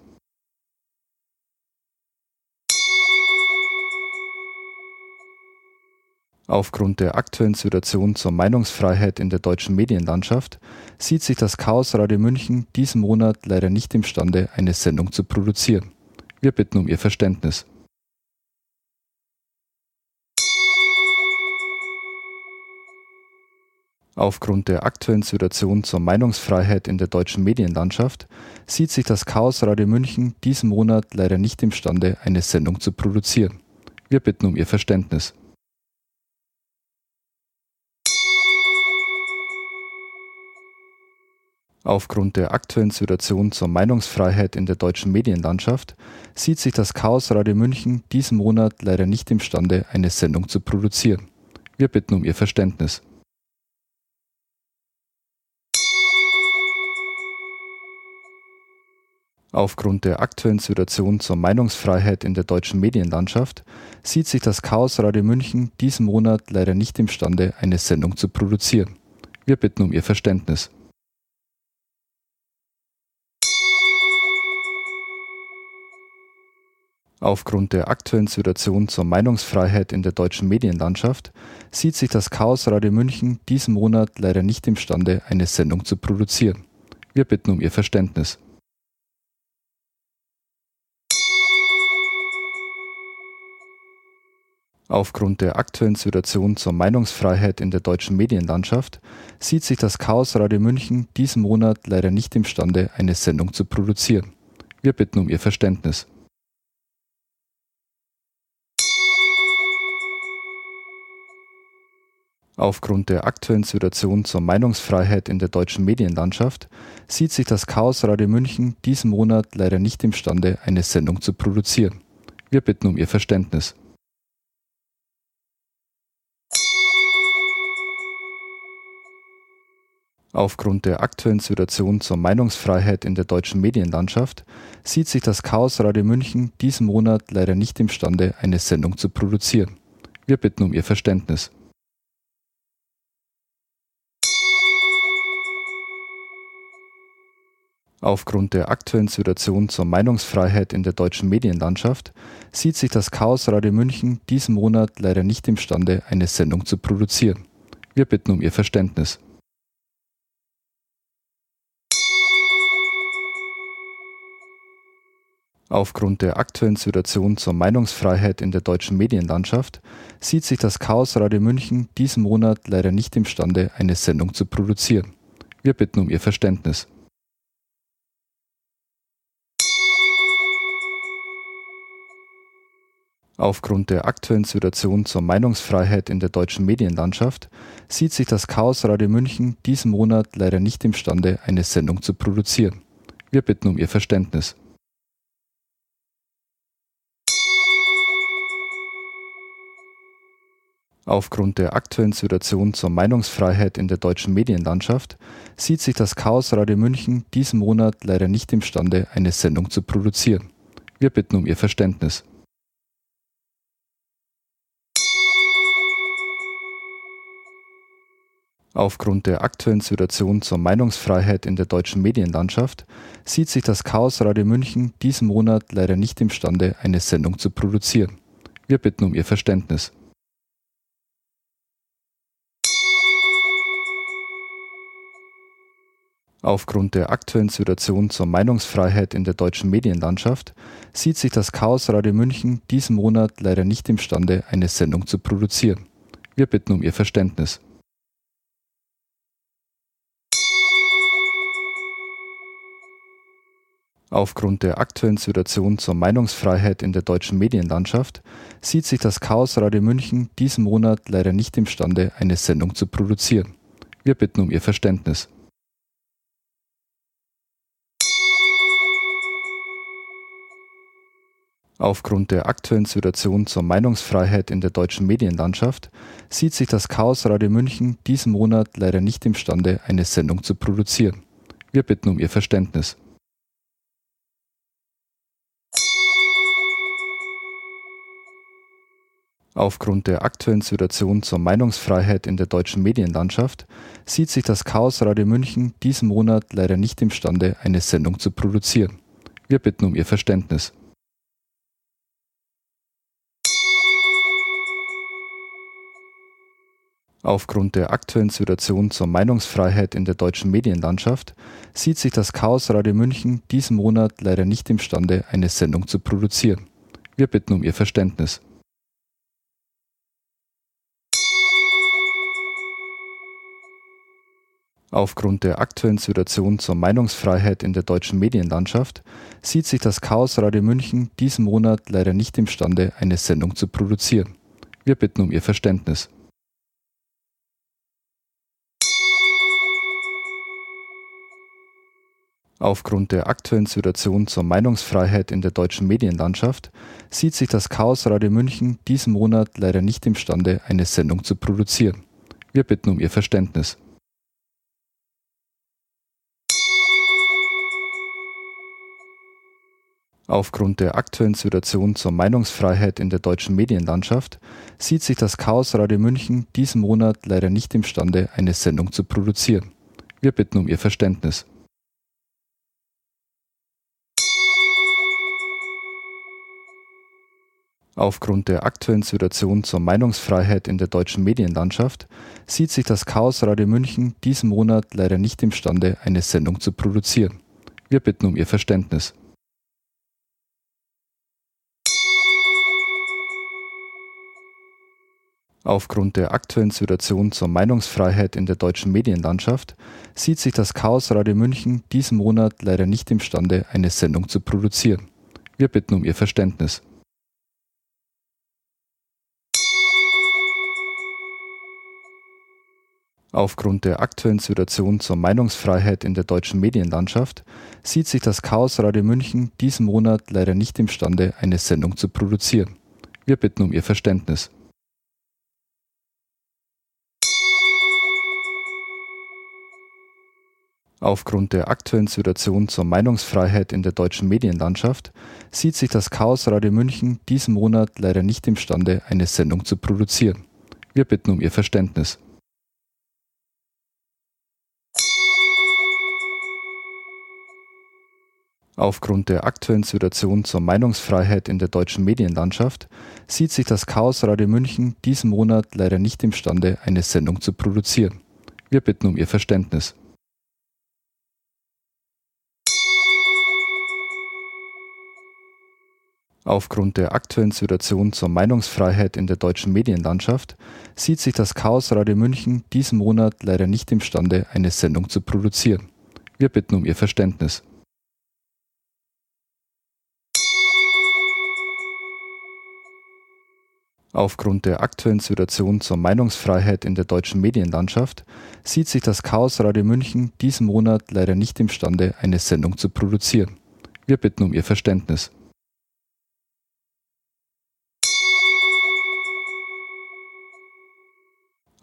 Aufgrund der aktuellen Situation zur Meinungsfreiheit in der deutschen Medienlandschaft sieht sich das Chaos Radio München diesen Monat leider nicht imstande, eine Sendung zu produzieren. Wir bitten um Ihr Verständnis. Aufgrund der aktuellen Situation zur Meinungsfreiheit in der deutschen Medienlandschaft sieht sich das Chaos Radio München diesen Monat leider nicht imstande, eine Sendung zu produzieren. Wir bitten um Ihr Verständnis. Aufgrund der aktuellen Situation zur Meinungsfreiheit in der deutschen Medienlandschaft sieht sich das Chaos Radio München diesen Monat leider nicht imstande, eine Sendung zu produzieren. Wir bitten um Ihr Verständnis. Aufgrund der aktuellen Situation zur Meinungsfreiheit in der deutschen Medienlandschaft sieht sich das Chaos Radio München diesen Monat leider nicht imstande, eine Sendung zu produzieren. Wir bitten um Ihr Verständnis. Aufgrund der aktuellen Situation zur Meinungsfreiheit in der deutschen Medienlandschaft sieht sich das Chaos Radio München diesen Monat leider nicht imstande, eine Sendung zu produzieren. Wir bitten um Ihr Verständnis. Aufgrund der aktuellen Situation zur Meinungsfreiheit in der deutschen Medienlandschaft sieht sich das Chaos Radio München diesen Monat leider nicht imstande, eine Sendung zu produzieren. Wir bitten um Ihr Verständnis. Aufgrund der aktuellen Situation zur Meinungsfreiheit in der deutschen Medienlandschaft sieht sich das Chaos Radio München diesen Monat leider nicht imstande, eine Sendung zu produzieren. Wir bitten um Ihr Verständnis. Aufgrund der aktuellen Situation zur Meinungsfreiheit in der deutschen Medienlandschaft sieht sich das Chaos Radio München diesen Monat leider nicht imstande, eine Sendung zu produzieren. Wir bitten um Ihr Verständnis. Aufgrund der aktuellen Situation zur Meinungsfreiheit in der deutschen Medienlandschaft sieht sich das Chaos Radio München diesen Monat leider nicht imstande, eine Sendung zu produzieren. Wir bitten um Ihr Verständnis. Aufgrund der aktuellen Situation zur Meinungsfreiheit in der deutschen Medienlandschaft sieht sich das Chaos Radio München diesen Monat leider nicht imstande, eine Sendung zu produzieren. Wir bitten um Ihr Verständnis. Aufgrund der aktuellen Situation zur Meinungsfreiheit in der deutschen Medienlandschaft sieht sich das Chaos Radio München diesen Monat leider nicht imstande, eine Sendung zu produzieren. Wir bitten um Ihr Verständnis. Aufgrund der aktuellen Situation zur Meinungsfreiheit in der deutschen Medienlandschaft sieht sich das Chaos Radio München diesen Monat leider nicht imstande, eine Sendung zu produzieren. Wir bitten um Ihr Verständnis. Aufgrund der aktuellen Situation zur Meinungsfreiheit in der deutschen Medienlandschaft sieht sich das Chaos Radio München diesen Monat leider nicht imstande, eine Sendung zu produzieren. Wir bitten um Ihr Verständnis. Aufgrund der aktuellen Situation zur Meinungsfreiheit in der deutschen Medienlandschaft sieht sich das Chaos Radio München diesen Monat leider nicht imstande, eine Sendung zu produzieren. Wir bitten um Ihr Verständnis. Aufgrund der aktuellen Situation zur Meinungsfreiheit in der deutschen Medienlandschaft sieht sich das Chaos Radio München diesen Monat leider nicht imstande, eine Sendung zu produzieren. Wir bitten um Ihr Verständnis. Aufgrund der aktuellen Situation zur Meinungsfreiheit in der deutschen Medienlandschaft sieht sich das Chaos Radio München diesen Monat leider nicht imstande, eine Sendung zu produzieren. Wir bitten um Ihr Verständnis. Aufgrund der aktuellen Situation zur Meinungsfreiheit in der deutschen Medienlandschaft sieht sich das Chaos Radio München diesen Monat leider nicht imstande, eine Sendung zu produzieren. Wir bitten um Ihr Verständnis. Aufgrund der aktuellen Situation zur Meinungsfreiheit in der deutschen Medienlandschaft sieht sich das Chaos Radio München diesen Monat leider nicht imstande, eine Sendung zu produzieren. Wir bitten um Ihr Verständnis. Aufgrund der aktuellen Situation zur Meinungsfreiheit in der deutschen Medienlandschaft sieht sich das Chaos Radio München diesen Monat leider nicht imstande, eine Sendung zu produzieren. Wir bitten um Ihr Verständnis. Aufgrund der aktuellen Situation zur Meinungsfreiheit in der deutschen Medienlandschaft sieht sich das Chaos Radio München diesen Monat leider nicht imstande, eine Sendung zu produzieren. Wir bitten um Ihr Verständnis. Aufgrund der aktuellen Situation zur Meinungsfreiheit in der deutschen Medienlandschaft sieht sich das Chaos Radio München diesen Monat leider nicht imstande, eine Sendung zu produzieren. Wir bitten um Ihr Verständnis. Aufgrund der aktuellen Situation zur Meinungsfreiheit in der deutschen Medienlandschaft sieht sich das Chaos Radio München diesen Monat leider nicht imstande, eine Sendung zu produzieren. Wir bitten um Ihr Verständnis. Aufgrund der aktuellen Situation zur Meinungsfreiheit in der deutschen Medienlandschaft sieht sich das Chaos Radio München diesen Monat leider nicht imstande, eine Sendung zu produzieren. Wir bitten um Ihr Verständnis. Aufgrund der aktuellen Situation zur Meinungsfreiheit in der deutschen Medienlandschaft sieht sich das Chaos Radio München diesen Monat leider nicht imstande, eine Sendung zu produzieren. Wir bitten um Ihr Verständnis. Aufgrund der aktuellen Situation zur Meinungsfreiheit in der deutschen Medienlandschaft sieht sich das Chaos Radio München diesen Monat leider nicht imstande, eine Sendung zu produzieren. Wir bitten um Ihr Verständnis. Aufgrund der aktuellen Situation zur Meinungsfreiheit in der deutschen Medienlandschaft sieht sich das Chaos Radio München diesen Monat leider nicht imstande, eine Sendung zu produzieren. Wir bitten um Ihr Verständnis. Aufgrund der aktuellen Situation zur Meinungsfreiheit in der deutschen Medienlandschaft sieht sich das Chaos Radio München diesen Monat leider nicht imstande, eine Sendung zu produzieren. Wir bitten um Ihr Verständnis. Aufgrund der aktuellen Situation zur Meinungsfreiheit in der deutschen Medienlandschaft sieht sich das Chaos Radio München diesen Monat leider nicht imstande, eine Sendung zu produzieren. Wir bitten um Ihr Verständnis.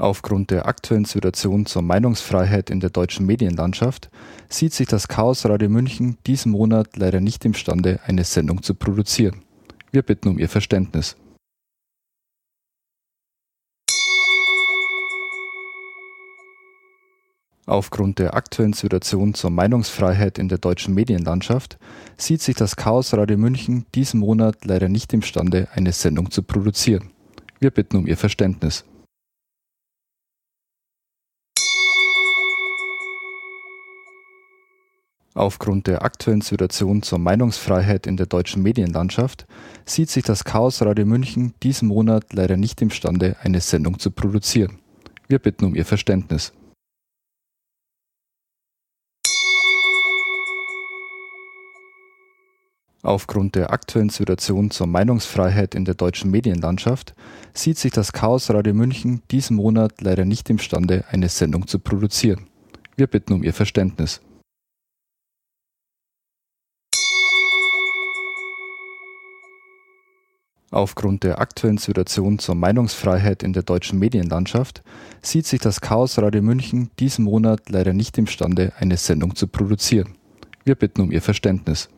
Aufgrund der aktuellen Situation zur Meinungsfreiheit in der deutschen Medienlandschaft sieht sich das Chaos Radio München diesen Monat leider nicht imstande, eine Sendung zu produzieren. Wir bitten um Ihr Verständnis. Aufgrund der aktuellen Situation zur Meinungsfreiheit in der deutschen Medienlandschaft sieht sich das Chaos Radio München diesen Monat leider nicht imstande, eine Sendung zu produzieren. Wir bitten um Ihr Verständnis. Aufgrund der aktuellen Situation zur Meinungsfreiheit in der deutschen Medienlandschaft sieht sich das Chaos Radio München diesen Monat leider nicht imstande, eine Sendung zu produzieren. Wir bitten um Ihr Verständnis. Aufgrund der aktuellen Situation zur Meinungsfreiheit in der deutschen Medienlandschaft sieht sich das Chaos Radio München diesen Monat leider nicht imstande, eine Sendung zu produzieren. Wir bitten um Ihr Verständnis. Aufgrund der aktuellen Situation zur Meinungsfreiheit in der deutschen Medienlandschaft sieht sich das Chaos Radio München diesen Monat leider nicht imstande, eine Sendung zu produzieren. Wir bitten um Ihr Verständnis.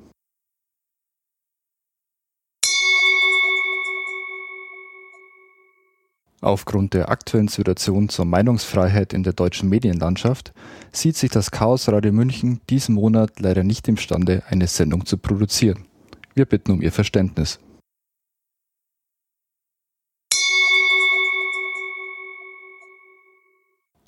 Aufgrund der aktuellen Situation zur Meinungsfreiheit in der deutschen Medienlandschaft sieht sich das Chaos Radio München diesen Monat leider nicht imstande, eine Sendung zu produzieren. Wir bitten um Ihr Verständnis.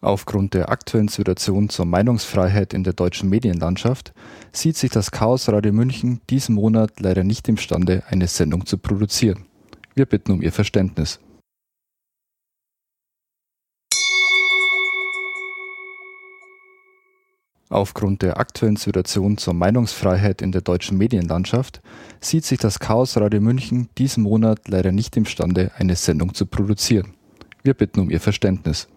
Aufgrund der aktuellen Situation zur Meinungsfreiheit in der deutschen Medienlandschaft sieht sich das Chaos Radio München diesen Monat leider nicht imstande, eine Sendung zu produzieren. Wir bitten um Ihr Verständnis. Aufgrund der aktuellen Situation zur Meinungsfreiheit in der deutschen Medienlandschaft sieht sich das Chaos Radio München diesen Monat leider nicht imstande, eine Sendung zu produzieren. Wir bitten um Ihr Verständnis.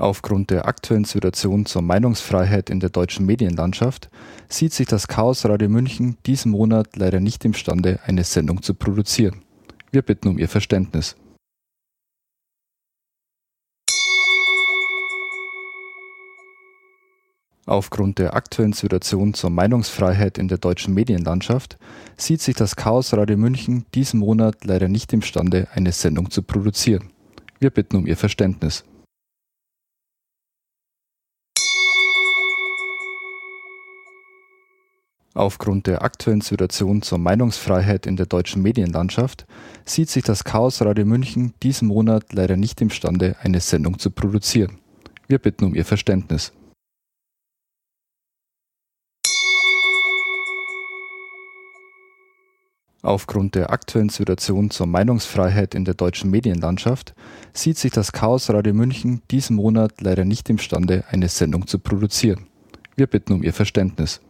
Aufgrund der aktuellen Situation zur Meinungsfreiheit in der deutschen Medienlandschaft sieht sich das Chaos Radio München diesen Monat leider nicht imstande, eine Sendung zu produzieren. Wir bitten um Ihr Verständnis. Aufgrund der aktuellen Situation zur Meinungsfreiheit in der deutschen Medienlandschaft sieht sich das Chaos Radio München diesen Monat leider nicht imstande, eine Sendung zu produzieren. Wir bitten um Ihr Verständnis. Aufgrund der aktuellen Situation zur Meinungsfreiheit in der deutschen Medienlandschaft sieht sich das Chaos Radio München diesen Monat leider nicht imstande, eine Sendung zu produzieren. Wir bitten um Ihr Verständnis. Aufgrund der aktuellen Situation zur Meinungsfreiheit in der deutschen Medienlandschaft sieht sich das Chaos Radio München diesen Monat leider nicht imstande, eine Sendung zu produzieren. Wir bitten um Ihr Verständnis.